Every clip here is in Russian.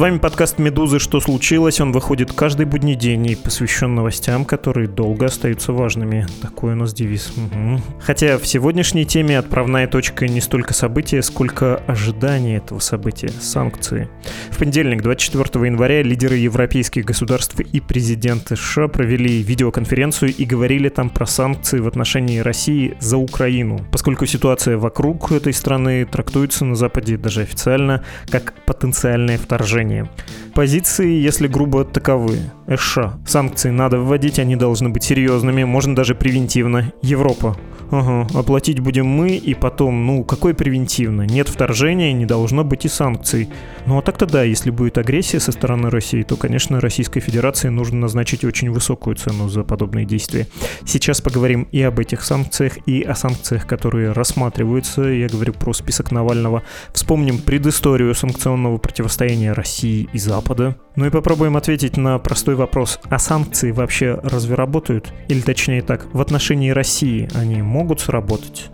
Вами подкаст «Медузы. Что случилось?». Он выходит каждый будний день и посвящен новостям, которые долго остаются важными. Такой у нас девиз. Угу. Хотя в сегодняшней теме отправная точка не столько события, сколько ожидание этого события – санкции. В понедельник, 24 января, лидеры европейских государств и президенты США провели видеоконференцию и говорили там про санкции в отношении России за Украину, поскольку ситуация вокруг этой страны трактуется на Западе даже официально как потенциальное вторжение положение. Позиции, если грубо, таковы. США. Санкции надо вводить, они должны быть серьезными, можно даже превентивно. Европа. Ага, оплатить будем мы, и потом, ну, какой превентивно? Нет вторжения, не должно быть и санкций. Ну, а так-то да, если будет агрессия со стороны России, то, конечно, Российской Федерации нужно назначить очень высокую цену за подобные действия. Сейчас поговорим и об этих санкциях, и о санкциях, которые рассматриваются. Я говорю про список Навального. Вспомним предысторию санкционного противостояния России и Запада. Ну и попробуем ответить на простой вопрос. А санкции вообще разве работают? Или точнее так, в отношении России они могут сработать.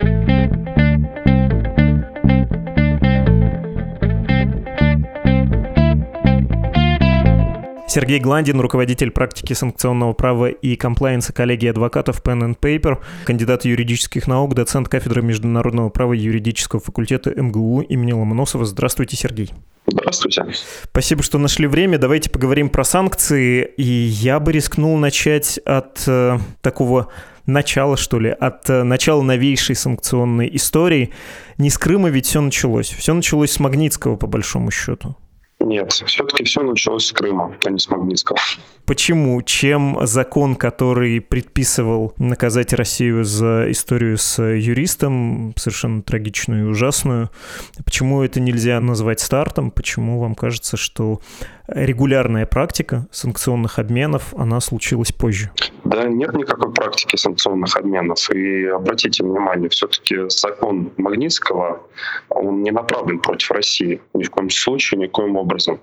Сергей Гландин, руководитель практики санкционного права и комплайенса коллегии адвокатов Pen and Paper, кандидат юридических наук, доцент кафедры международного права юридического факультета МГУ имени Ломоносова. Здравствуйте, Сергей. Здравствуйте. Спасибо, что нашли время. Давайте поговорим про санкции. И я бы рискнул начать от э, такого начала, что ли, от э, начала новейшей санкционной истории. Не с Крыма ведь все началось. Все началось с Магнитского, по большому счету. Нет, все-таки все началось с Крыма, а не с Магнитского. Почему? Чем закон, который предписывал наказать Россию за историю с юристом, совершенно трагичную и ужасную, почему это нельзя назвать стартом? Почему вам кажется, что регулярная практика санкционных обменов, она случилась позже? Да, нет никакой практики санкционных обменов. И обратите внимание, все-таки закон Магнитского, он не направлен против России ни в коем случае, никоим образом.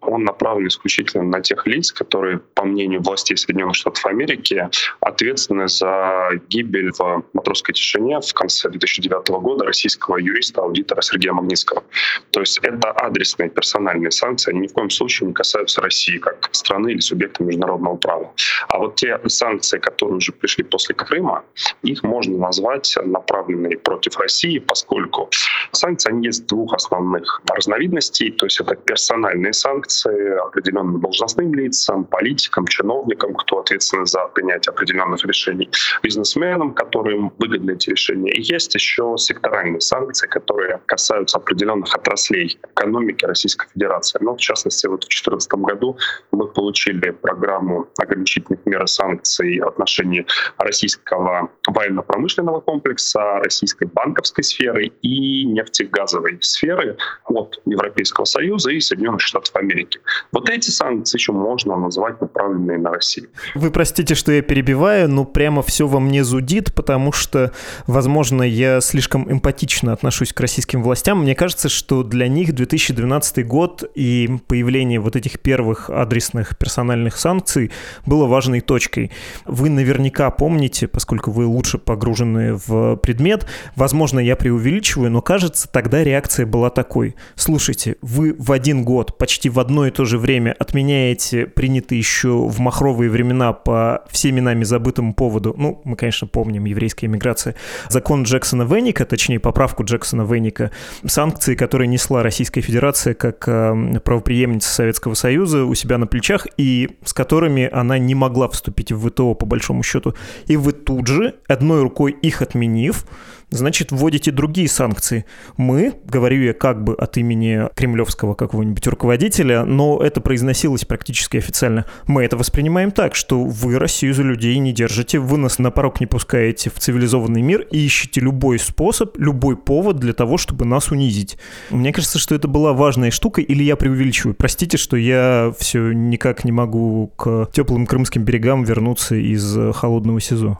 Он направлен исключительно на тех лиц, которые, по мнению властей Соединенных Штатов Америки, ответственны за гибель в матросской тишине в конце 2009 года российского юриста-аудитора Сергея Магнитского. То есть это адресные персональные санкции, они ни в коем случае не касаются России как страны или субъекта международного права. А вот те санкции, которые уже пришли после Крыма, их можно назвать направленные против России, поскольку санкции, они есть двух основных разновидностей, то есть это персональные санкции определенным должностным лицам, политикам, чиновникам, кто ответственен за принятие определенных решений, бизнесменам, которым выгодны эти решения. И есть еще секторальные санкции, которые касаются определенных отраслей экономики Российской Федерации. Ну, в частности, вот в 2014 году мы получили программу ограничительных мер и санкций в отношении российского военно-промышленного комплекса, российской банковской сферы и нефтегазовой сферы от Европейского Союза и Соединенных Штатов Америки. Вот эти санкции еще можно назвать направленные на Россию. Вы простите, что я перебиваю, но прямо все во мне зудит, потому что, возможно, я слишком эмпатично отношусь к российским властям. Мне кажется, что для них 2012 год и появление вот этих первых адресных персональных санкций было важной точкой. Вы наверняка помните, поскольку вы лучше погружены в предмет, возможно, я преувеличиваю, но кажется, тогда реакция была такой. Слушайте, вы в один год, почти в одно и то же время отменяете принятый еще в махровые времена по всеми нами забытому поводу, ну, мы, конечно, помним, еврейская иммиграция, закон Джексона Венника, точнее, поправку Джексона Венника, санкции, которые несла Российская Федерация как э, правоприемница Советского Союза у себя на плечах и с которыми она не могла вступить в ВТО по большому счету. И вы тут же, одной рукой их отменив, значит, вводите другие санкции. Мы, говорю я как бы от имени кремлевского какого-нибудь руководителя, но это произносилось практически официально. Мы это воспринимаем так, что вы Россию за людей не держите, вы нас на порог не пускаете в цивилизованный мир и ищете любой способ, любой повод для того, чтобы нас унизить. Мне кажется, что это была важная штука, или я преувеличиваю. Простите, что я все никак не могу к теплым крымским берегам вернуться из холодного СИЗО.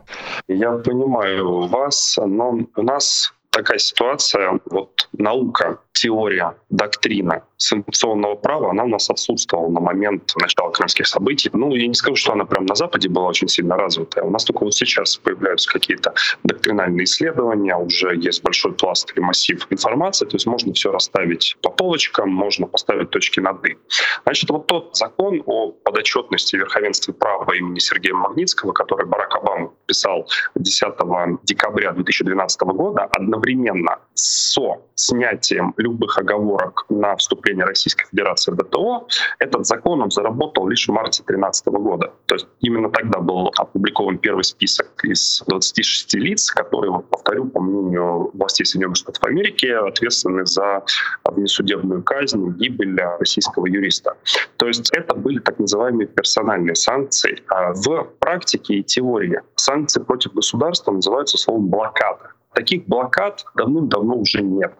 Я понимаю вас, но у нас такая ситуация, вот наука теория, доктрина санкционного права, она у нас отсутствовала на момент начала крымских событий. Ну, я не скажу, что она прям на Западе была очень сильно развитая. У нас только вот сейчас появляются какие-то доктринальные исследования, уже есть большой пласт или массив информации, то есть можно все расставить по полочкам, можно поставить точки над «и». Значит, вот тот закон о подотчетности и верховенстве права имени Сергея Магнитского, который Барак Обама писал 10 декабря 2012 года, одновременно со снятием любых оговорок на вступление Российской Федерации в ДТО, этот закон он заработал лишь в марте 2013 года. То есть именно тогда был опубликован первый список из 26 лиц, которые, вот, повторю, по мнению властей Соединенных Штатов Америки, ответственны за внесудебную казнь, гибель российского юриста. То есть это были так называемые персональные санкции. А в практике и теории санкции против государства называются словом блокада. Таких блокад давным-давно уже нет.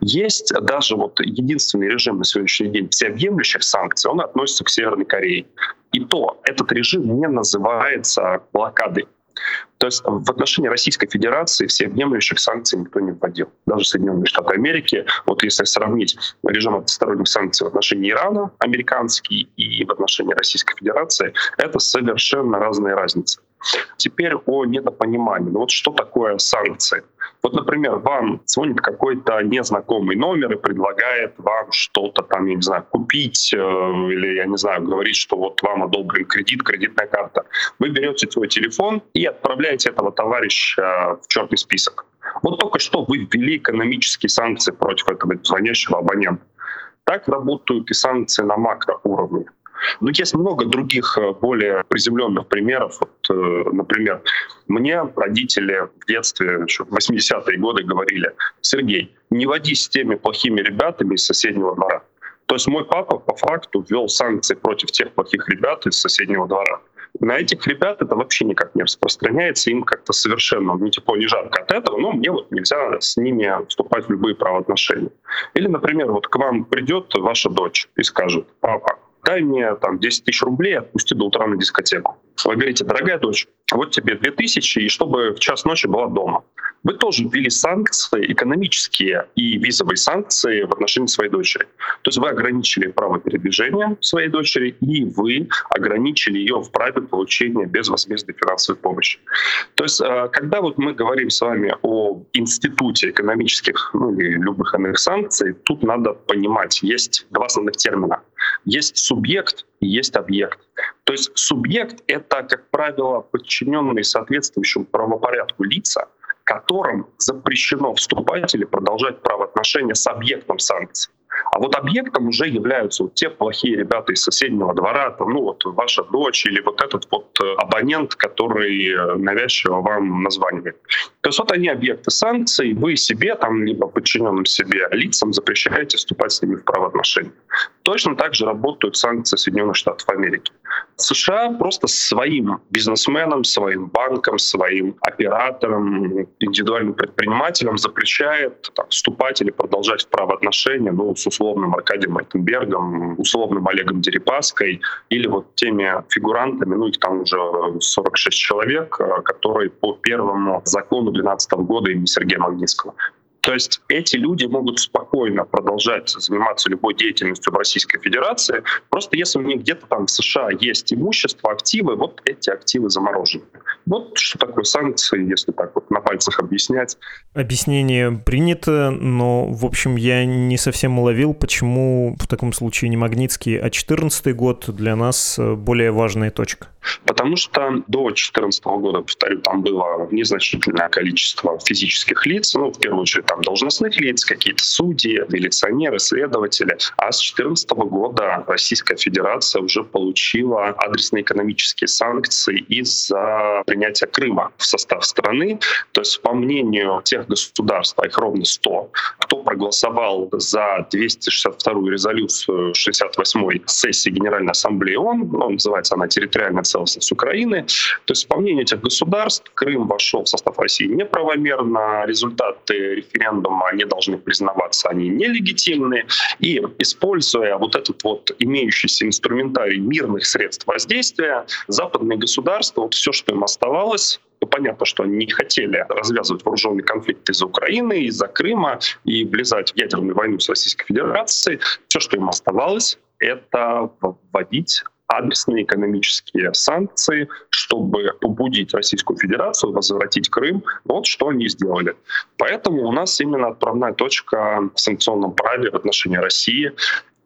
Есть даже вот единственный режим на сегодняшний день всеобъемлющих санкций, он относится к Северной Корее. И то этот режим не называется блокадой. То есть в отношении Российской Федерации всеобъемлющих санкций никто не вводил. Даже Соединенные Штаты Америки. Вот если сравнить режим односторонних санкций в отношении Ирана, американский, и в отношении Российской Федерации, это совершенно разные разницы. Теперь о недопонимании. Ну вот что такое санкции? Вот, например, вам звонит какой-то незнакомый номер и предлагает вам что-то там, я не знаю, купить э, или, я не знаю, говорит, что вот вам одобрен кредит, кредитная карта. Вы берете свой телефон и отправляете этого товарища в черный список. Вот только что вы ввели экономические санкции против этого звонящего абонента. Так работают и санкции на макроуровне. Но есть много других э, более приземленных примеров. Вот, э, например, мне родители в детстве, еще в 80-е годы говорили, Сергей, не водись с теми плохими ребятами из соседнего двора. То есть мой папа по факту ввел санкции против тех плохих ребят из соседнего двора. На этих ребят это вообще никак не распространяется, им как-то совершенно ни тепло, ни жарко от этого, но мне вот нельзя с ними вступать в любые правоотношения. Или, например, вот к вам придет ваша дочь и скажет, папа, дай мне там 10 тысяч рублей, отпусти до утра на дискотеку. Вы говорите, дорогая дочь, вот тебе 2000, и чтобы в час ночи была дома. Вы тоже ввели санкции, экономические и визовые санкции в отношении своей дочери. То есть вы ограничили право передвижения своей дочери, и вы ограничили ее в праве получения безвозмездной финансовой помощи. То есть э, когда вот мы говорим с вами о институте экономических ну, или любых иных санкций, тут надо понимать, есть два основных термина. Есть субъект и есть объект. То есть субъект — это, как правило, подчиненные соответствующему правопорядку лица, которым запрещено вступать или продолжать правоотношения с объектом санкций. А вот объектом уже являются вот те плохие ребята из соседнего двора, там, ну вот ваша дочь или вот этот вот э, абонент, который э, навязчиво вам названивает. То есть вот они объекты санкций, вы себе, там, либо подчиненным себе лицам запрещаете вступать с ними в правоотношения. Точно так же работают санкции Соединенных Штатов Америки. США просто своим бизнесменам, своим банкам, своим операторам, индивидуальным предпринимателям запрещает там, вступать или продолжать в правоотношения ну, с условным Аркадием Мартенбергом, условным Олегом Дерипаской или вот теми фигурантами, ну их там уже 46 человек, э, которые по первому закону 2012 года имени Сергея Магнитского то есть эти люди могут спокойно продолжать заниматься любой деятельностью в Российской Федерации. Просто если у них где-то там в США есть имущество, активы, вот эти активы заморожены. Вот что такое санкции, если так вот на пальцах объяснять. Объяснение принято, но, в общем, я не совсем уловил, почему в таком случае не Магнитский, а 14 год для нас более важная точка. Потому что до 2014 года, повторю, там было незначительное количество физических лиц, ну, в первую очередь, там должностных лиц, какие-то судьи, милиционеры, следователи. А с 2014 года Российская Федерация уже получила адресные экономические санкции из-за принятия Крыма в состав страны. То есть, по мнению тех государств, а их ровно 100, кто проголосовал за 262-ю резолюцию 68-й сессии Генеральной Ассамблеи ООН, ну, называется она территориальная целостность Украины. То есть, по этих государств, Крым вошел в состав России неправомерно, результаты референдума не должны признаваться, они нелегитимны. И используя вот этот вот имеющийся инструментарий мирных средств воздействия, западные государства, вот все, что им оставалось, ну, понятно, что они не хотели развязывать вооруженный конфликт из-за Украины, из-за Крыма и влезать в ядерную войну с Российской Федерацией. Все, что им оставалось, это вводить адресные экономические санкции, чтобы побудить Российскую Федерацию возвратить Крым. Вот что они сделали. Поэтому у нас именно отправная точка в санкционном праве в отношении России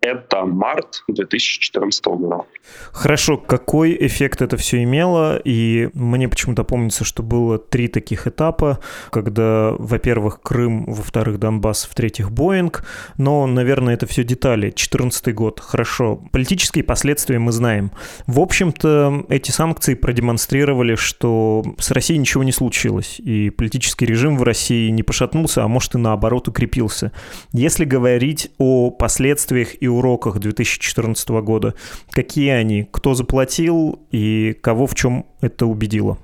это март 2014 года. Хорошо, какой эффект это все имело? И мне почему-то помнится, что было три таких этапа, когда, во-первых, Крым, во-вторых, Донбасс, в-третьих, Боинг. Но, наверное, это все детали. 14 год, хорошо. Политические последствия мы знаем. В общем-то, эти санкции продемонстрировали, что с Россией ничего не случилось, и политический режим в России не пошатнулся, а может и наоборот укрепился. Если говорить о последствиях и уроках 2014 года. Какие они? Кто заплатил и кого в чем это убедило?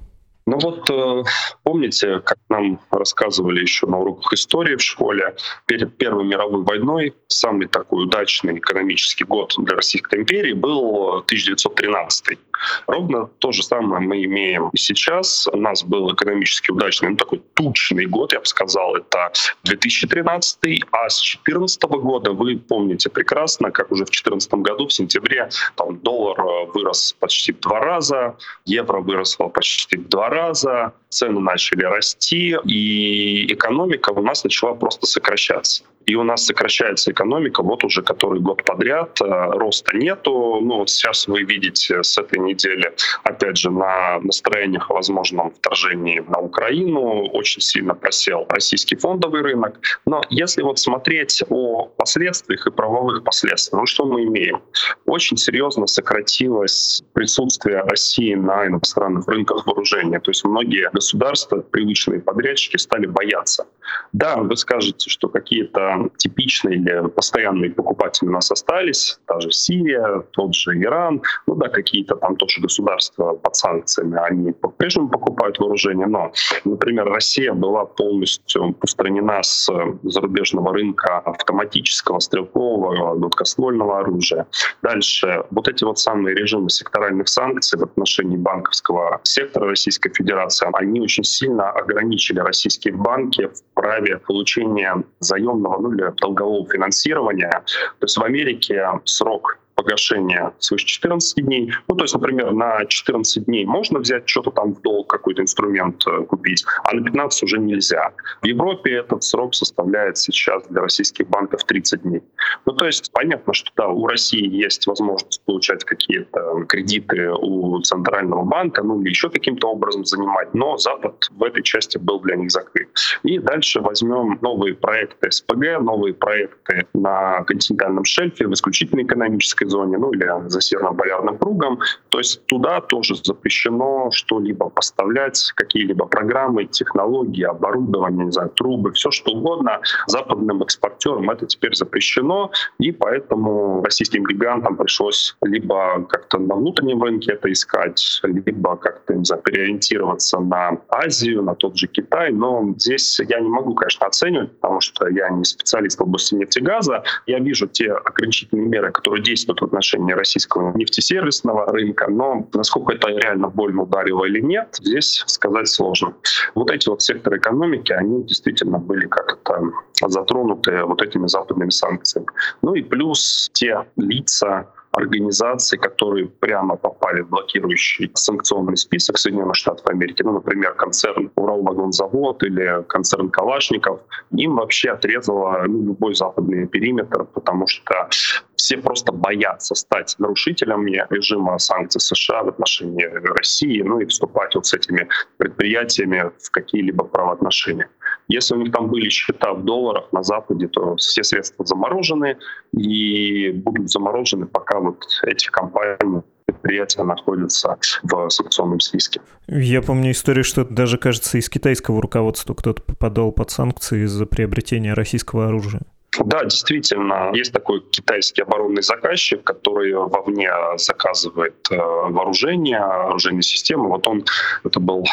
Ну вот э, помните, как нам рассказывали еще на уроках истории в школе, перед Первой мировой войной самый такой удачный экономический год для Российской империи был 1913. Ровно то же самое мы имеем и сейчас. У нас был экономически удачный, ну такой тучный год, я бы сказал, это 2013, а с 2014 года вы помните прекрасно, как уже в 2014 году в сентябре там доллар э, вырос почти в два раза, евро выросло почти в два раза, цены начали расти, и экономика у нас начала просто сокращаться и у нас сокращается экономика вот уже который год подряд, э, роста нету. Ну вот сейчас вы видите с этой недели, опять же, на настроениях о возможном вторжении на Украину очень сильно просел российский фондовый рынок. Но если вот смотреть о последствиях и правовых последствиях, ну что мы имеем? Очень серьезно сократилось присутствие России на иностранных рынках вооружения. То есть многие государства, привычные подрядчики, стали бояться. Да, вы скажете, что какие-то типичные или постоянные покупатели у нас остались, даже Сирия, тот же Иран, ну да, какие-то там тоже государства под санкциями, они по-прежнему покупают вооружение, но, например, Россия была полностью устранена с зарубежного рынка автоматического, стрелкового, гладкоствольного оружия. Дальше, вот эти вот самые режимы секторальных санкций в отношении банковского сектора Российской Федерации, они очень сильно ограничили российские банки в праве получения заемного ну, или долгового финансирования. То есть в Америке срок погашения свыше 14 дней. Ну, то есть, например, на 14 дней можно взять что-то там в долг, какой-то инструмент э, купить, а на 15 уже нельзя. В Европе этот срок составляет сейчас для российских банков 30 дней. Ну, то есть, понятно, что да, у России есть возможность получать какие-то кредиты у Центрального банка, ну, или еще каким-то образом занимать, но Запад в этой части был для них закрыт. И дальше возьмем новые проекты СПГ, новые проекты на континентальном шельфе в исключительной экономической зоне, ну или за северным полярным кругом. То есть туда тоже запрещено что-либо поставлять, какие-либо программы, технологии, оборудование, не знаю, трубы, все что угодно. Западным экспортерам это теперь запрещено, и поэтому российским гигантам пришлось либо как-то на внутреннем рынке это искать, либо как-то, не знаю, переориентироваться на Азию, на тот же Китай. Но здесь я не могу, конечно, оценивать, потому что я не специалист в области нефтегаза. Я вижу те ограничительные меры, которые действуют в отношении российского нефтесервисного рынка, но насколько это реально больно ударило или нет, здесь сказать сложно. Вот эти вот секторы экономики, они действительно были как-то затронуты вот этими западными санкциями. Ну и плюс те лица, организаций, которые прямо попали в блокирующий санкционный список Соединенных Штатов Америки, ну, например, концерн Уралвагонзавод или концерн Калашников, им вообще отрезало ну, любой западный периметр, потому что все просто боятся стать нарушителями режима санкций США в отношении России, ну и вступать вот с этими предприятиями в какие-либо правоотношения. Если у них там были счета в долларах на Западе, то все средства заморожены и будут заморожены, пока вот эти компании предприятия находятся в санкционном списке. Я помню историю, что даже, кажется, из китайского руководства кто-то попадал под санкции из-за приобретения российского оружия. Да, действительно, есть такой китайский оборонный заказчик, который вовне заказывает э, вооружение, оружейные системы. Вот он, это был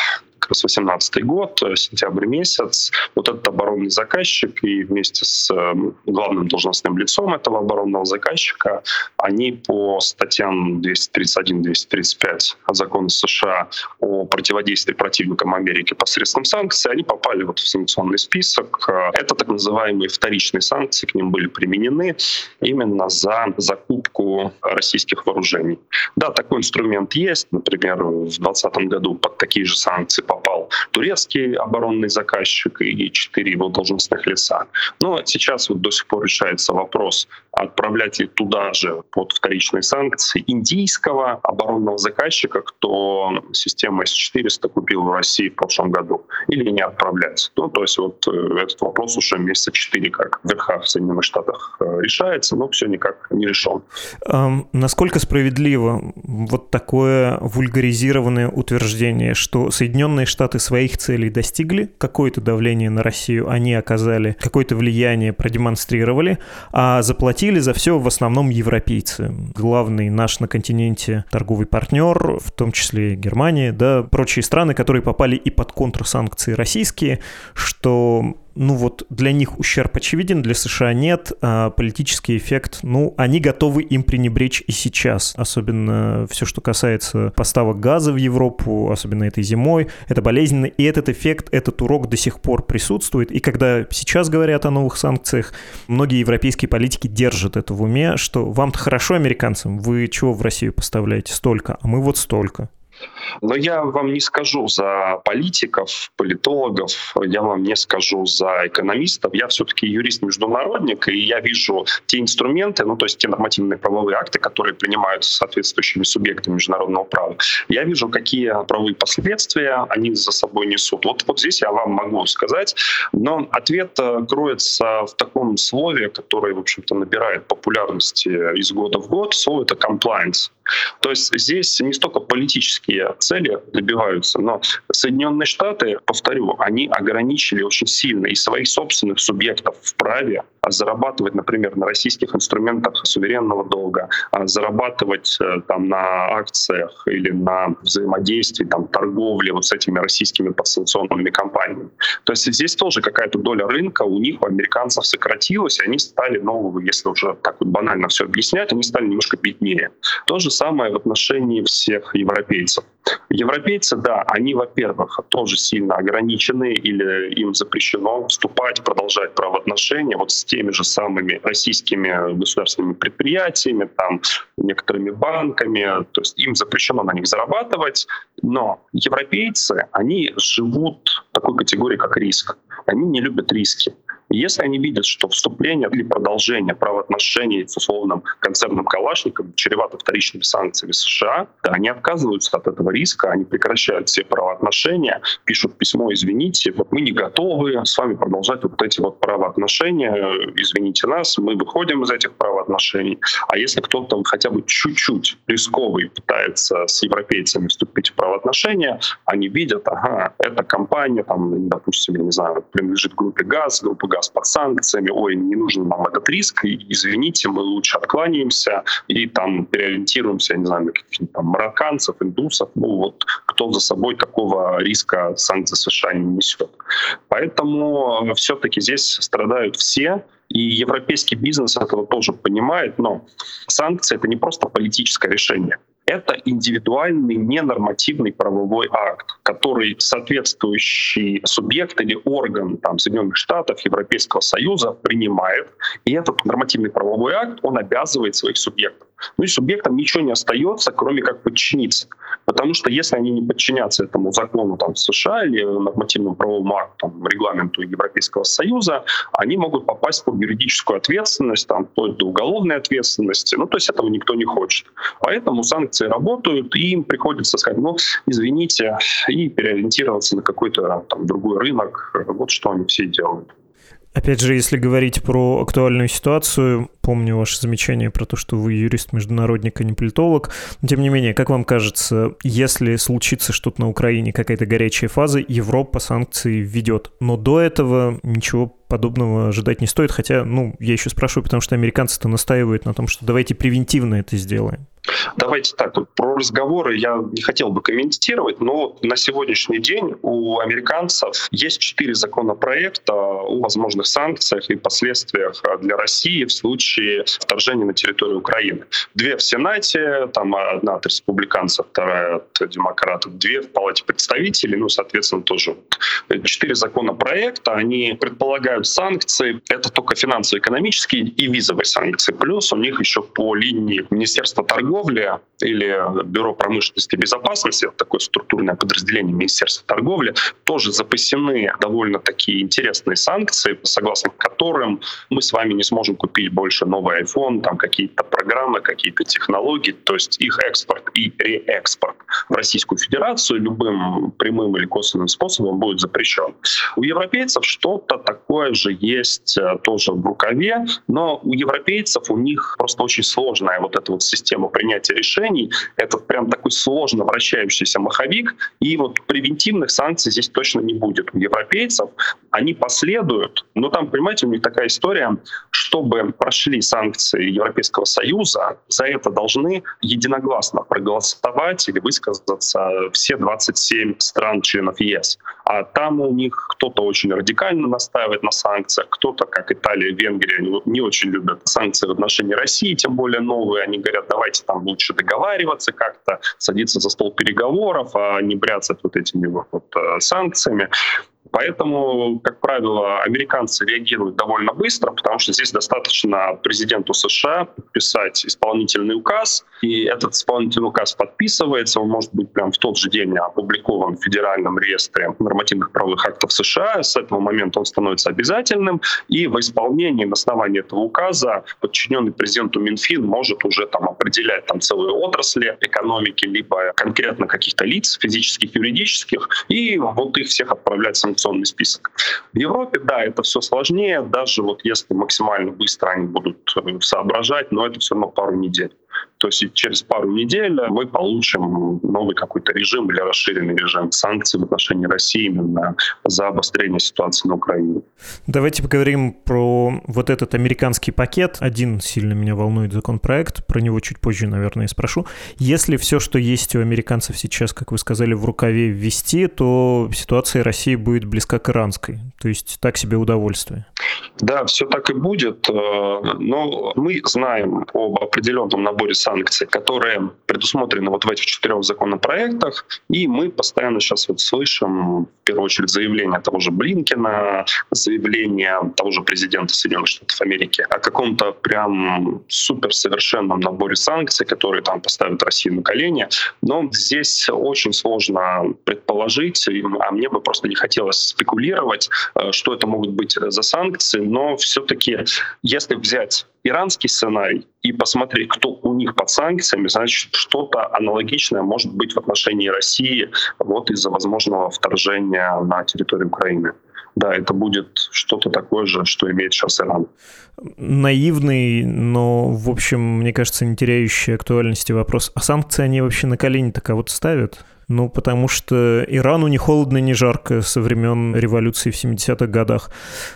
раз 18 год, э, сентябрь месяц, вот этот оборонный заказчик и вместе с эм, главным должностным лицом этого оборонного заказчика, они по статьям 231-235 закона США о противодействии противникам Америки посредством санкций, они попали вот в санкционный список. Это так называемые вторичные санкции, к ним были применены именно за закупку российских вооружений. Да, такой инструмент есть. Например, в 2020 году под такие же санкции попал турецкий оборонный заказчик и четыре его должностных лица. Но сейчас вот до сих пор решается вопрос, отправлять ли туда же под вторичные санкции индийского оборонного заказчика, кто систему С-400 купил в России в прошлом году, или не отправлять. Ну, то есть вот э, этот вопрос уже месяца четыре как в верхах в Соединенных Штатах э, решается, но все никак не решен. Насколько справедливо вот такое вульгаризированное утверждение, что Соединенные Соединенные Штаты своих целей достигли, какое-то давление на Россию они оказали, какое-то влияние продемонстрировали, а заплатили за все в основном европейцы. Главный наш на континенте торговый партнер, в том числе Германия, да, прочие страны, которые попали и под контрсанкции российские, что ну вот для них ущерб очевиден, для США нет, а политический эффект, ну, они готовы им пренебречь и сейчас, особенно все, что касается поставок газа в Европу, особенно этой зимой, это болезненно, и этот эффект, этот урок до сих пор присутствует, и когда сейчас говорят о новых санкциях, многие европейские политики держат это в уме, что вам-то хорошо, американцам, вы чего в Россию поставляете? Столько, а мы вот столько. Но я вам не скажу за политиков, политологов, я вам не скажу за экономистов. Я все-таки юрист-международник, и я вижу те инструменты, ну то есть те нормативные правовые акты, которые принимаются соответствующими субъектами международного права. Я вижу, какие правовые последствия они за собой несут. Вот, вот здесь я вам могу сказать, но ответ э, кроется в таком слове, которое, в общем-то, набирает популярности из года в год. Слово это compliance. То есть здесь не столько политические цели добиваются, но Соединенные Штаты, повторю, они ограничили очень сильно и своих собственных субъектов в праве зарабатывать, например, на российских инструментах суверенного долга, а зарабатывать э, там на акциях или на взаимодействии, там, торговле вот с этими российскими подсанкционными компаниями. То есть здесь тоже какая-то доля рынка у них, у американцев сократилась, и они стали, ну, если уже так вот банально все объяснять, они стали немножко беднее. То же самое в отношении всех европейцев. Европейцы, да, они, во-первых, тоже сильно ограничены или им запрещено вступать, продолжать правоотношения вот с теми же самыми российскими государственными предприятиями, там, некоторыми банками, то есть им запрещено на них зарабатывать, но европейцы, они живут в такой категории, как риск. Они не любят риски. Если они видят, что вступление или продолжение правоотношений с условным концерном Калашников чревато вторичными санкциями США, да, они отказываются от этого риска, они прекращают все правоотношения, пишут письмо «извините, вот мы не готовы с вами продолжать вот эти вот правоотношения, извините нас, мы выходим из этих правоотношений». А если кто-то хотя бы чуть-чуть рисковый пытается с европейцами вступить в правоотношения, они видят, ага, эта компания, там, допустим, я не знаю, принадлежит группе ГАЗ, группа ГАЗ газ под санкциями, ой, не нужен нам этот риск, извините, мы лучше откланяемся и там переориентируемся, не знаю, на каких-нибудь там марокканцев, индусов, ну вот кто за собой какого риска санкции США не несет. Поэтому все-таки здесь страдают все, и европейский бизнес этого тоже понимает, но санкции — это не просто политическое решение это индивидуальный ненормативный правовой акт, который соответствующий субъект или орган там, Соединенных Штатов, Европейского Союза принимает. И этот нормативный правовой акт, он обязывает своих субъектов. Ну и субъектам ничего не остается, кроме как подчиниться. Потому что если они не подчинятся этому закону там, США или нормативному правовому акту, там, регламенту Европейского Союза, они могут попасть под юридическую ответственность, там, вплоть до уголовной ответственности. Ну, то есть этого никто не хочет. Поэтому санкции работают, и им приходится сказать, ну, извините, и переориентироваться на какой-то там другой рынок. Вот что они все делают. Опять же, если говорить про актуальную ситуацию, помню ваше замечание про то, что вы юрист-международник, а не политолог. Но, тем не менее, как вам кажется, если случится что-то на Украине, какая-то горячая фаза, Европа санкции введет. Но до этого ничего подобного ожидать не стоит. Хотя, ну, я еще спрашиваю, потому что американцы-то настаивают на том, что давайте превентивно это сделаем. Давайте так, вот про разговоры я не хотел бы комментировать, но на сегодняшний день у американцев есть четыре законопроекта о возможных санкциях и последствиях для России в случае вторжения на территорию Украины. Две в Сенате, там одна от республиканцев, вторая от демократов, две в Палате представителей, ну, соответственно, тоже четыре законопроекта, они предполагают санкции, это только финансово-экономические и визовые санкции, плюс у них еще по линии Министерства торговли или Бюро промышленности и безопасности, такое структурное подразделение Министерства торговли, тоже запасены довольно такие интересные санкции, согласно которым мы с вами не сможем купить больше новый iPhone, там какие-то программы, какие-то технологии, то есть их экспорт и реэкспорт в Российскую Федерацию любым прямым или косвенным способом будет запрещен. У европейцев что-то такое же есть э, тоже в рукаве, но у европейцев у них просто очень сложная вот эта вот система принятия решений. Это прям такой сложно вращающийся маховик. И вот превентивных санкций здесь точно не будет. У европейцев они последуют. Но там, понимаете, у них такая история, чтобы прошли санкции Европейского Союза, за это должны единогласно проголосовать или высказаться все 27 стран-членов ЕС. А там у них кто-то очень радикально настаивает на санкциях, кто-то, как Италия, Венгрия, не очень любят санкции в отношении России, тем более новые. Они говорят, давайте там лучше договариваться как-то, садиться за стол переговоров, а не бряться вот этими вот, вот э, санкциями. Поэтому, как правило, американцы реагируют довольно быстро, потому что здесь достаточно президенту США подписать исполнительный указ, и этот исполнительный указ подписывается, он может быть прямо в тот же день опубликован в Федеральном реестре нормативных правовых актов США. С этого момента он становится обязательным, и в исполнении на основании этого указа подчиненный президенту Минфин может уже там определять там целые отрасли экономики, либо конкретно каких-то лиц физических, юридических, и вот их всех отправлять санкционный список. В Европе, да, это все сложнее, даже вот если максимально быстро они будут э, соображать, но это все равно пару недель. То есть через пару недель мы получим новый какой-то режим или расширенный режим санкций в отношении России именно за обострение ситуации на Украине. Давайте поговорим про вот этот американский пакет. Один сильно меня волнует законопроект, про него чуть позже, наверное, спрошу. Если все, что есть у американцев сейчас, как вы сказали, в рукаве ввести, то ситуация России будет близка к иранской. То есть так себе удовольствие. Да, все так и будет. Э, но мы знаем об определенном наборе санкций, которые предусмотрены вот в этих четырех законопроектах, и мы постоянно сейчас вот слышим, в первую очередь, заявление того же Блинкина, заявление того же президента Соединенных Штатов Америки о каком-то прям суперсовершенном наборе санкций, которые там поставят Россию на колени. Но здесь очень сложно предположить, а мне бы просто не хотелось спекулировать, э, что это могут быть за санкции, но все-таки, если взять иранский сценарий и посмотреть, кто у них под санкциями, значит, что-то аналогичное может быть в отношении России вот из-за возможного вторжения на территорию Украины. Да, это будет что-то такое же, что имеет сейчас Иран. Наивный, но, в общем, мне кажется, не теряющий актуальности вопрос. А санкции они вообще на колени-то кого-то ставят? Ну, потому что Ирану не холодно, не жарко со времен революции в 70-х годах.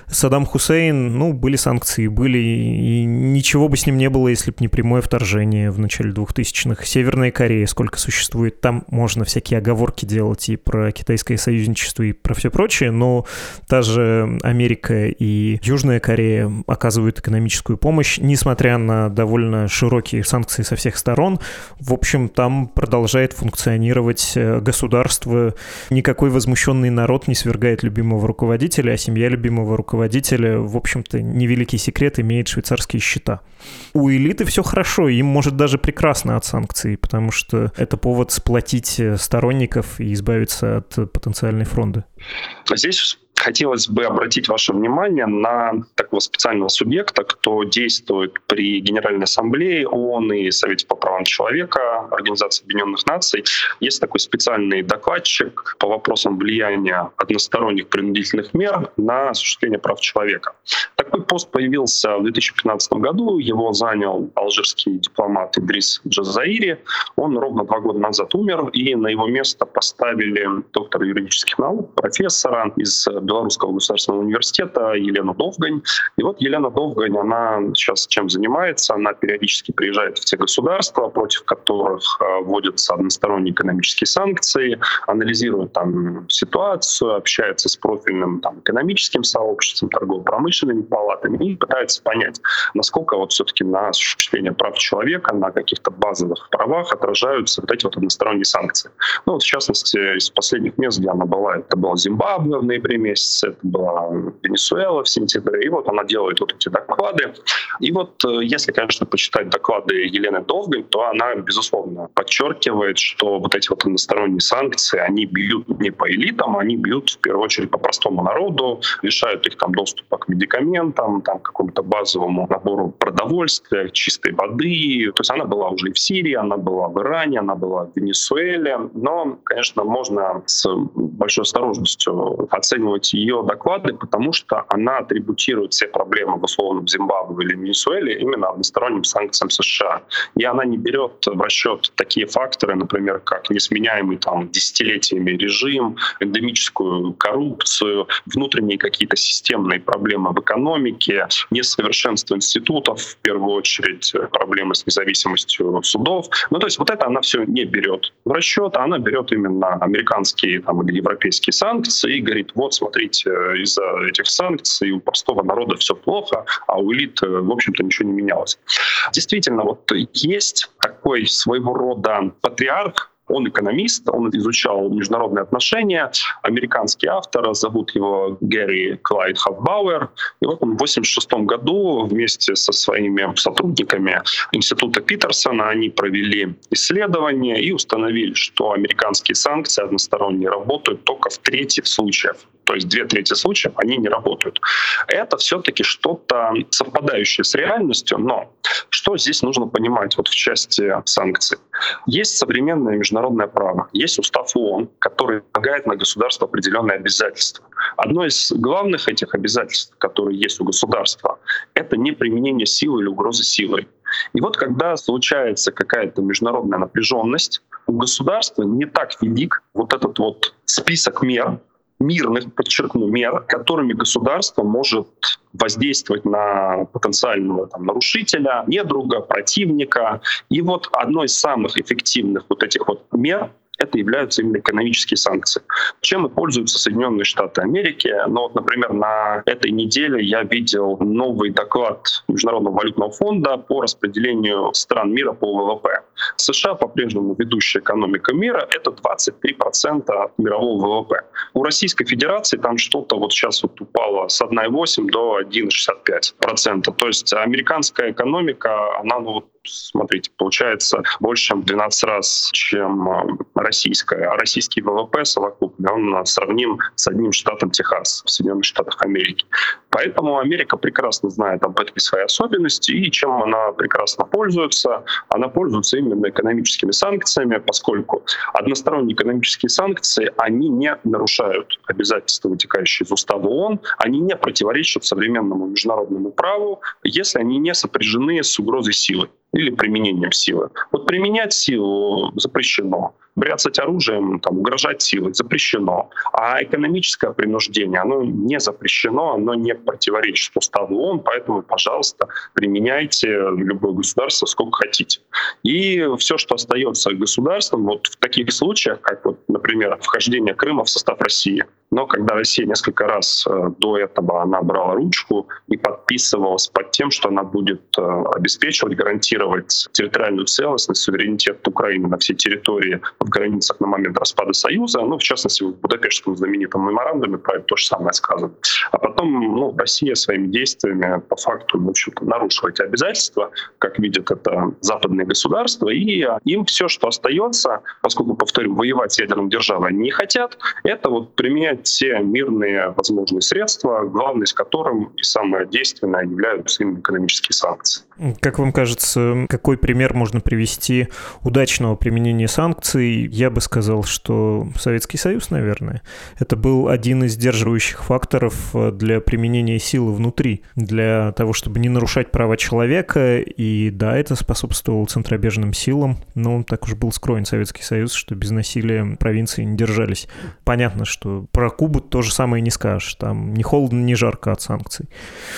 Саддам Хусейн, ну, были санкции, были, и ничего бы с ним не было, если бы не прямое вторжение в начале 2000-х. Северная Корея, сколько существует, там можно всякие оговорки делать и про китайское союзничество, и про все прочее, но та же Америка и Южная Корея оказывают экономическую помощь, несмотря на довольно широкие санкции со всех сторон. В общем, там продолжает функционировать э, государство, никакой возмущенный народ не свергает любимого руководителя, а семья любимого руководителя, в общем-то, невеликий секрет, имеет швейцарские счета. У элиты все хорошо, им может даже прекрасно от санкций, потому что это повод сплотить э, сторонников и избавиться от потенциальной фронды. Здесь хотелось бы обратить ваше внимание на такого специального субъекта, кто действует при Генеральной Ассамблее ООН и Совете по правам человека Организации Объединенных Наций. Есть такой специальный докладчик по вопросам влияния односторонних принудительных мер на осуществление прав человека. Такой пост появился в 2015 году. Его занял алжирский дипломат Идрис Джазаири. Он ровно два года назад умер, и на его место поставили доктора юридических наук, профессора из Белорусского государственного университета Елена Довгань. И вот Елена Довгань, она сейчас чем занимается? Она периодически приезжает в те государства, против которых э, вводятся односторонние экономические санкции, анализирует там ситуацию, общается с профильным там, экономическим сообществом, торгово-промышленными палатами и пытается понять, насколько вот все-таки на осуществление прав человека, на каких-то базовых правах отражаются вот эти вот односторонние санкции. Ну вот в частности, из последних мест, где она была, это была Зимбабве в ноябре месяце, месяце, это была Венесуэла в сентябре, и вот она делает вот эти доклады. И вот э, если, конечно, почитать доклады Елены Довгань, то она, безусловно, подчеркивает, что вот эти вот односторонние санкции, они бьют не по элитам, они бьют в первую очередь по простому народу, лишают их там доступа к медикаментам, там, какому-то базовому набору продовольствия, чистой воды. То есть она была уже и в Сирии, она была в Иране, она была в Венесуэле. Но, конечно, можно с большой осторожностью оценивать ее доклады, потому что она атрибутирует все проблемы в условном Зимбабве или Венесуэле именно односторонним санкциям США. И она не берет в расчет такие факторы, например, как несменяемый там десятилетиями режим, эндемическую коррупцию, внутренние какие-то системные проблемы в экономике, несовершенство институтов, в первую очередь проблемы с независимостью судов. Ну, то есть вот это она все не берет в расчет, а она берет именно американские там, или европейские санкции и говорит, вот смотри, смотрите, из-за этих санкций у простого народа все плохо, а у элит, э, в общем-то, ничего не менялось. Действительно, вот есть такой своего рода патриарх он экономист, он изучал международные отношения. Американский автор, зовут его Гэри Клайд Хафбауэр. И вот он в 1986 году вместе со своими сотрудниками Института Питерсона они провели исследование и установили, что американские санкции односторонние работают только в трети случаев то есть две трети случаев, они не работают. Это все-таки что-то совпадающее с реальностью, но что здесь нужно понимать вот в части санкций? Есть современное международное право, есть устав ООН, который предлагает на государство определенные обязательства. Одно из главных этих обязательств, которые есть у государства, это не применение силы или угрозы силой. И вот когда случается какая-то международная напряженность, у государства не так велик вот этот вот список мер, мирных, подчеркну, мер, которыми государство может воздействовать на потенциального там, нарушителя, недруга, противника. И вот одной из самых эффективных вот этих вот мер это являются именно экономические санкции. Чем и пользуются Соединенные Штаты Америки. Ну вот, например, на этой неделе я видел новый доклад Международного валютного фонда по распределению стран мира по ВВП. США по-прежнему ведущая экономика мира, это 23% от мирового ВВП. У Российской Федерации там что-то вот сейчас вот упало с 1,8 до 1,65%. То есть американская экономика, она ну, вот смотрите, получается больше, чем 12 раз, чем э, российская. А российский ВВП совокупный, он сравним с одним штатом Техас в Соединенных Штатах Америки. Поэтому Америка прекрасно знает об этой своей особенности, и чем она прекрасно пользуется, она пользуется именно экономическими санкциями, поскольку односторонние экономические санкции, они не нарушают обязательства, вытекающие из устава ООН, они не противоречат современному международному праву, если они не сопряжены с угрозой силы или применением силы. Вот применять силу запрещено бряцать оружием, там, угрожать силой запрещено. А экономическое принуждение, оно не запрещено, оно не противоречит уставу ООН, поэтому, пожалуйста, применяйте любое государство сколько хотите. И все, что остается государством, вот в таких случаях, как, вот, например, вхождение Крыма в состав России, но когда Россия несколько раз э, до этого она брала ручку и подписывалась под тем, что она будет э, обеспечивать, гарантировать территориальную целостность, суверенитет Украины на всей территории в границах на момент распада Союза, ну, в частности, в Будапештском знаменитом меморандуме про это то же самое сказано. А потом ну, Россия своими действиями по факту, в общем-то, нарушила эти обязательства, как видят это западные государства, и им все, что остается, поскольку, повторю, воевать с ядерной державой не хотят, это вот применять все мирные возможные средства, главное из которых и самое действенное являются именно экономические санкции. Как вам кажется, какой пример можно привести удачного применения санкций? Я бы сказал, что Советский Союз, наверное, это был один из сдерживающих факторов для применения силы внутри, для того, чтобы не нарушать права человека. И да, это способствовало центробежным силам, но так уж был скроен Советский Союз, что без насилия провинции не держались. Понятно, что про Кубу то же самое не скажешь. Там не холодно, не жарко от санкций.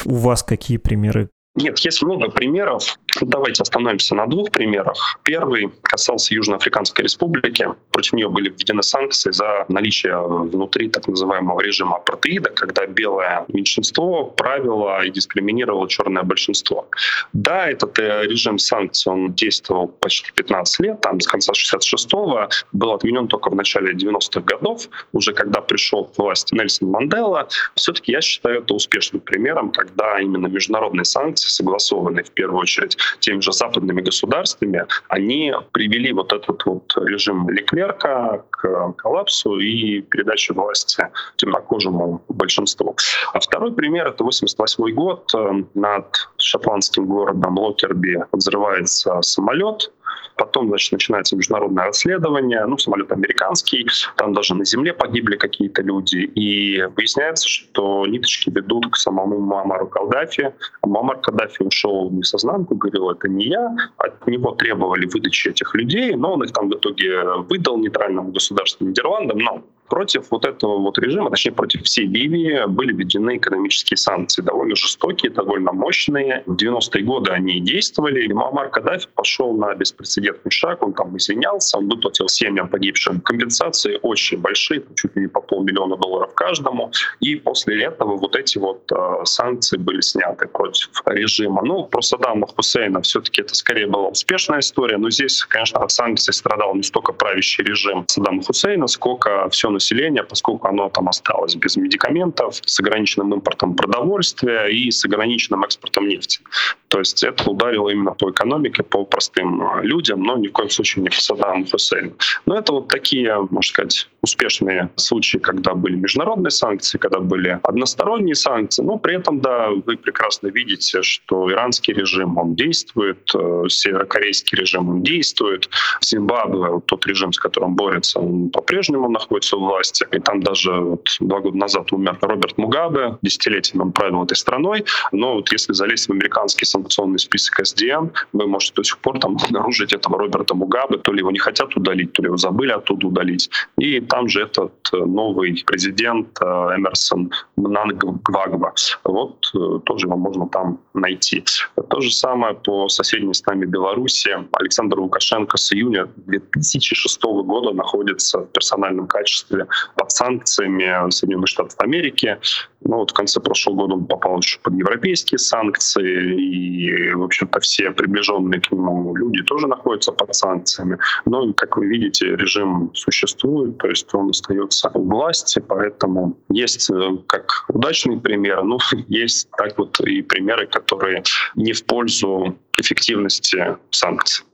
У вас какие примеры нет, есть много примеров. Давайте остановимся на двух примерах. Первый касался Южноафриканской республики. Против нее были введены санкции за наличие внутри так называемого режима апартеида, когда белое меньшинство правило и дискриминировало черное большинство. Да, этот э, режим санкций, он действовал почти 15 лет, там с конца 66-го, был отменен только в начале 90-х годов, уже когда пришел к власти Нельсон Мандела. Все-таки я считаю это успешным примером, когда именно международные санкции согласованные в первую очередь теми же западными государствами, они привели вот этот вот режим Леклерка к коллапсу и передаче власти темнокожему большинству. А второй пример — это 88 год. Над шотландским городом Локерби взрывается самолет, Потом, значит, начинается международное расследование, ну, самолет американский, там даже на земле погибли какие-то люди, и выясняется, что ниточки ведут к самому Муамару Каддафи. А Муаммар Каддафи ушел в несознанку, говорил, это не я, от него требовали выдачи этих людей, но он их там в итоге выдал нейтральному государству Нидерландам, но Против вот этого вот режима, точнее против всей Ливии, были введены экономические санкции, довольно жестокие, довольно мощные. В 90-е годы они действовали. И Муаммар Каддафи пошел на беспрецедентный шаг, он там извинялся, он выплатил семьям погибшим компенсации очень большие, чуть ли не по полмиллиона долларов каждому. И после этого вот эти вот э, санкции были сняты против режима. Ну, про Саддама Хусейна все-таки это скорее была успешная история, но здесь, конечно, от санкций страдал не столько правящий режим Саддама Хусейна, сколько все населения, поскольку оно там осталось без медикаментов, с ограниченным импортом продовольствия и с ограниченным экспортом нефти. То есть это ударило именно по экономике, по простым а, людям, но ни в коем случае не по Саддаму Хусейну. Но это вот такие, можно сказать, успешные случаи, когда были международные санкции, когда были односторонние санкции. Но при этом, да, вы прекрасно видите, что иранский режим, он действует, э, северокорейский режим, он действует. Зимбабве, вот тот режим, с которым борется, он по-прежнему находится у власти. И там даже вот два года назад умер Роберт Мугабе, десятилетиями он правил этой страной. Но вот если залезть в американский санкционный список SDN, вы можете до сих пор там обнаружить этого Роберта Мугабе, то ли его не хотят удалить, то ли его забыли оттуда удалить. И там же этот э, новый президент э, Эмерсон Мнангвагва. Вот э, тоже его можно там найти. То же самое по соседней с нами Беларуси. Александр Лукашенко с июня 2006 года находится в персональном качестве под санкциями Соединенных Штатов Америки. Ну, вот в конце прошлого года он попал еще под европейские санкции, и, в общем-то, все приближенные к нему люди тоже находятся под санкциями. Но, как вы видите, режим существует, то есть он остается у власти, поэтому есть э, как удачные примеры, ну, есть так вот и примеры, которые не в пользу эффективности санкций.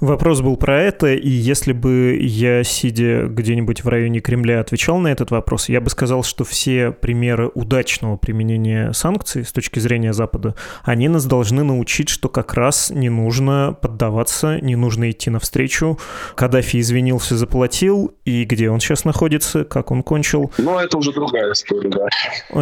Вопрос был про это, и если бы я, сидя где-нибудь в районе Кремля, отвечал на этот вопрос, я бы сказал, что все примеры удачного применения санкций с точки зрения Запада, они нас должны научить, что как раз не нужно поддаваться, не нужно идти навстречу. Каддафи извинился, заплатил, и где он сейчас находится, как он кончил. Ну, это уже другая история, да.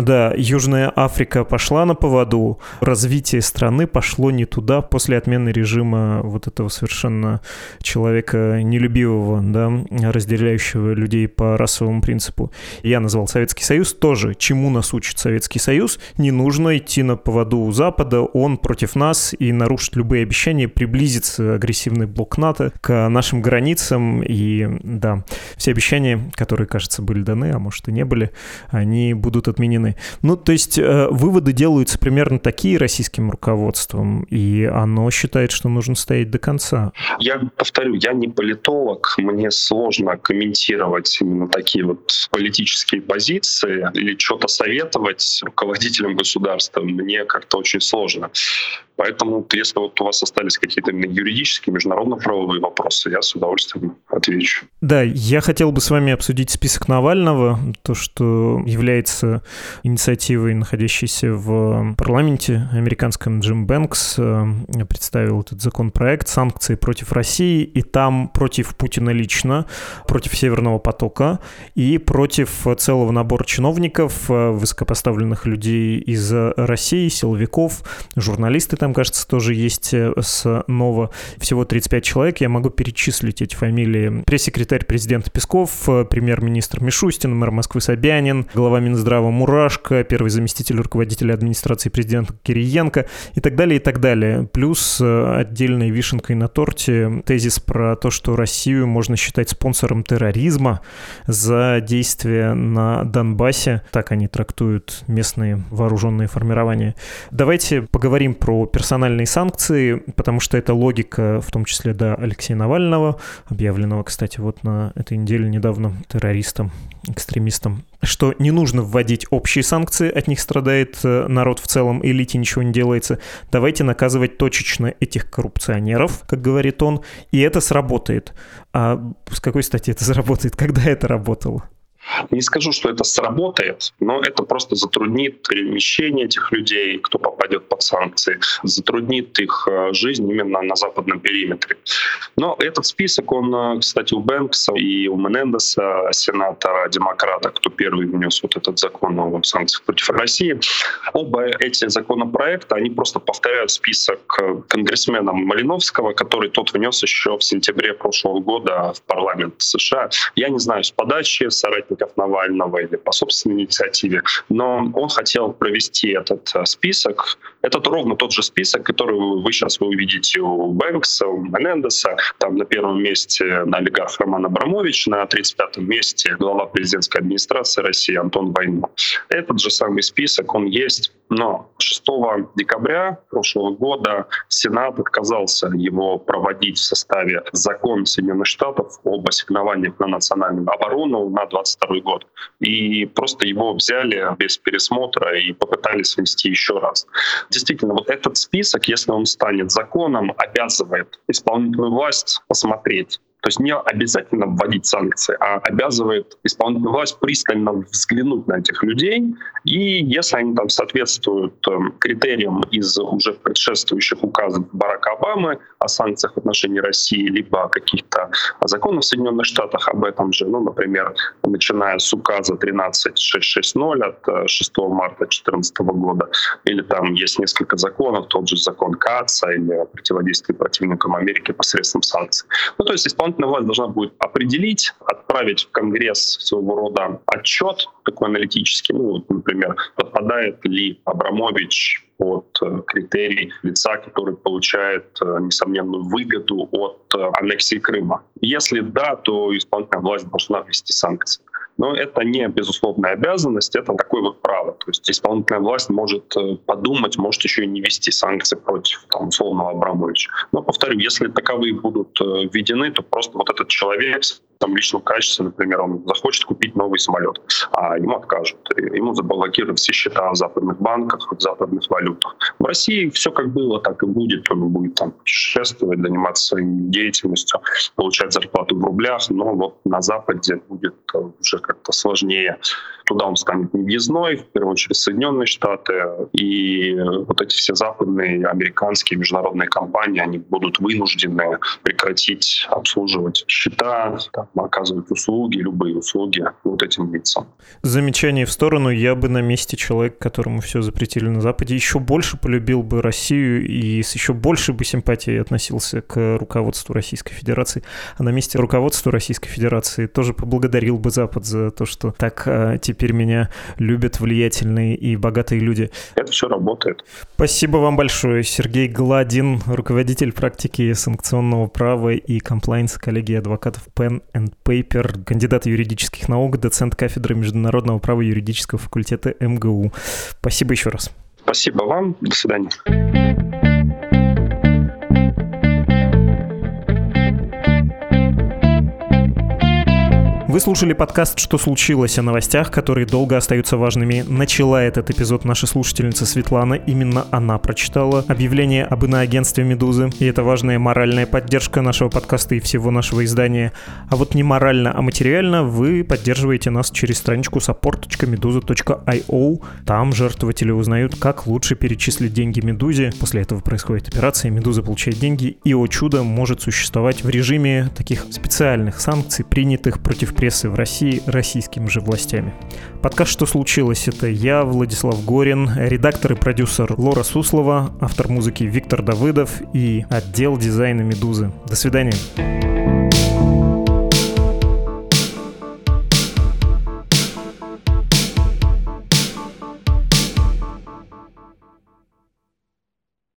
Да, Южная Африка пошла на поводу, развитие страны пошло не туда после отмены режима вот этого совершенно совершенно человека нелюбивого, да, разделяющего людей по расовому принципу. Я назвал Советский Союз тоже. Чему нас учит Советский Союз? Не нужно идти на поводу у Запада, он против нас и нарушит любые обещания, приблизится агрессивный блок НАТО к нашим границам. И да, все обещания, которые, кажется, были даны, а может и не были, они будут отменены. Ну, то есть э, выводы делаются примерно такие российским руководством, и оно считает, что нужно стоять до конца. Я повторю, я не политолог, мне сложно комментировать именно такие вот политические позиции или что-то советовать руководителям государства. Мне как-то очень сложно. Поэтому, если вот у вас остались какие-то юридические, международно-правовые вопросы, я с удовольствием отвечу. Да, я хотел бы с вами обсудить список Навального, то, что является инициативой, находящейся в парламенте американском. Джим Бэнкс э, представил этот законопроект «Санкции против России», и там против Путина лично, против Северного потока и против целого набора чиновников, э, высокопоставленных людей из России, силовиков, журналисты там, кажется, тоже есть э, с Нова. Всего 35 человек. Я могу перечислить эти фамилии. Пресс-секретарь президента Песков, э, премьер-министр Мишустин, мэр Москвы Собянин, глава Минздрава Мурашко, первый заместитель руководителя администрации президента Кириенко и так далее, и так далее. Плюс отдельной вишенкой на торте тезис про то, что Россию можно считать спонсором терроризма за действия на Донбассе. Так они трактуют местные вооруженные формирования. Давайте поговорим про персональные санкции, потому что это логика, в том числе, да, Алексея Навального, объявленного, кстати, вот на этой неделе недавно террористом, экстремистом, что не нужно вводить общие санкции, от них страдает э, народ в целом, элите ничего не делается. Давайте наказывать точечно этих коррупционеров, как говорит и это сработает. А с какой стати это заработает? Когда это работало? Не скажу, что это сработает, но это просто затруднит перемещение этих людей, кто попадет под санкции, затруднит их э, жизнь именно на западном периметре. Но этот список, он, э, кстати, у Бэнкса и у Менендеса, сенатора, демократа, кто первый внес вот этот закон о санкциях против России, оба эти законопроекта, они просто повторяют список э, конгрессмена Малиновского, который тот внес еще в сентябре прошлого года в парламент США. Я не знаю, с подачи соратников соратников Навального или по собственной инициативе, но он хотел провести этот э, список. Это ровно тот же список, который вы сейчас вы увидите у Бэнкса, у Менендеса. Там на первом месте на олигарх Роман Абрамович, на 35-м месте глава президентской администрации России Антон Войнов. Этот же самый список, он есть но 6 декабря прошлого года Сенат отказался его проводить в составе закона Соединенных Штатов об ассигнованиях на национальную оборону на 2022 год. И просто его взяли без пересмотра и попытались внести еще раз. Действительно, вот этот список, если он станет законом, обязывает исполнительную власть посмотреть, то есть не обязательно вводить санкции, а обязывает исполнительную власть пристально взглянуть на этих людей, и если они там соответствуют эм, критериям из уже предшествующих указов Барака Обамы о санкциях в отношении России, либо каких-то законов в Соединенных Штатах об этом же, ну, например, начиная с указа 13660 от 6 э, марта 2014 года, или там есть несколько законов, тот же закон Каца или о противодействии противникам Америки посредством санкций. Ну, то есть исполнительная исполнительная власть должна будет определить, отправить в Конгресс своего рода отчет такой аналитический, ну, вот, например, подпадает ли Абрамович под э, критерий лица, который получает э, несомненную выгоду от э, аннексии Крыма. Если да, то исполнительная власть должна ввести санкции. Но это не безусловная обязанность, это такое вот право. То есть исполнительная власть может подумать, может еще и не вести санкции против там, условного Абрамовича. Но, повторю, если таковые будут введены, то просто вот этот человек там личном качестве, например, он захочет купить новый самолет, а ему откажут. Ему заблокируют все счета в западных банках, в западных валютах. В России все как было, так и будет. Он будет там путешествовать, заниматься своей деятельностью, получать зарплату в рублях, но вот на Западе будет уже как-то сложнее. Туда он станет невъездной, в первую очередь Соединенные Штаты, и вот эти все западные, американские, международные компании, они будут вынуждены прекратить обслуживать счета, там, оказывать услуги, любые услуги вот этим лицам. Замечание в сторону. Я бы на месте человека, которому все запретили на Западе, еще больше полюбил бы Россию и с еще больше бы симпатией относился к руководству Российской Федерации. А на месте руководства Российской Федерации тоже поблагодарил бы Запад за то, что так а, теперь меня любят влиятельные и богатые люди. Это все работает. Спасибо вам большое. Сергей Гладин, руководитель практики санкционного права и комплайнса коллегии адвокатов Pen and Paper, кандидат юридических наук, доцент кафедры международного права юридического факультета МГУ. Спасибо еще раз. Спасибо вам. До свидания. Вы слушали подкаст «Что случилось?» о новостях, которые долго остаются важными. Начала этот эпизод наша слушательница Светлана. Именно она прочитала объявление об иноагентстве «Медузы». И это важная моральная поддержка нашего подкаста и всего нашего издания. А вот не морально, а материально вы поддерживаете нас через страничку support.meduza.io. Там жертвователи узнают, как лучше перечислить деньги Медузе. После этого происходит операция, Медуза получает деньги и, о чудо, может существовать в режиме таких специальных санкций, принятых против прессы в России российскими же властями. Подкаст «Что случилось?» — это я, Владислав Горин, редактор и продюсер Лора Суслова, автор музыки Виктор Давыдов и отдел дизайна «Медузы». До свидания.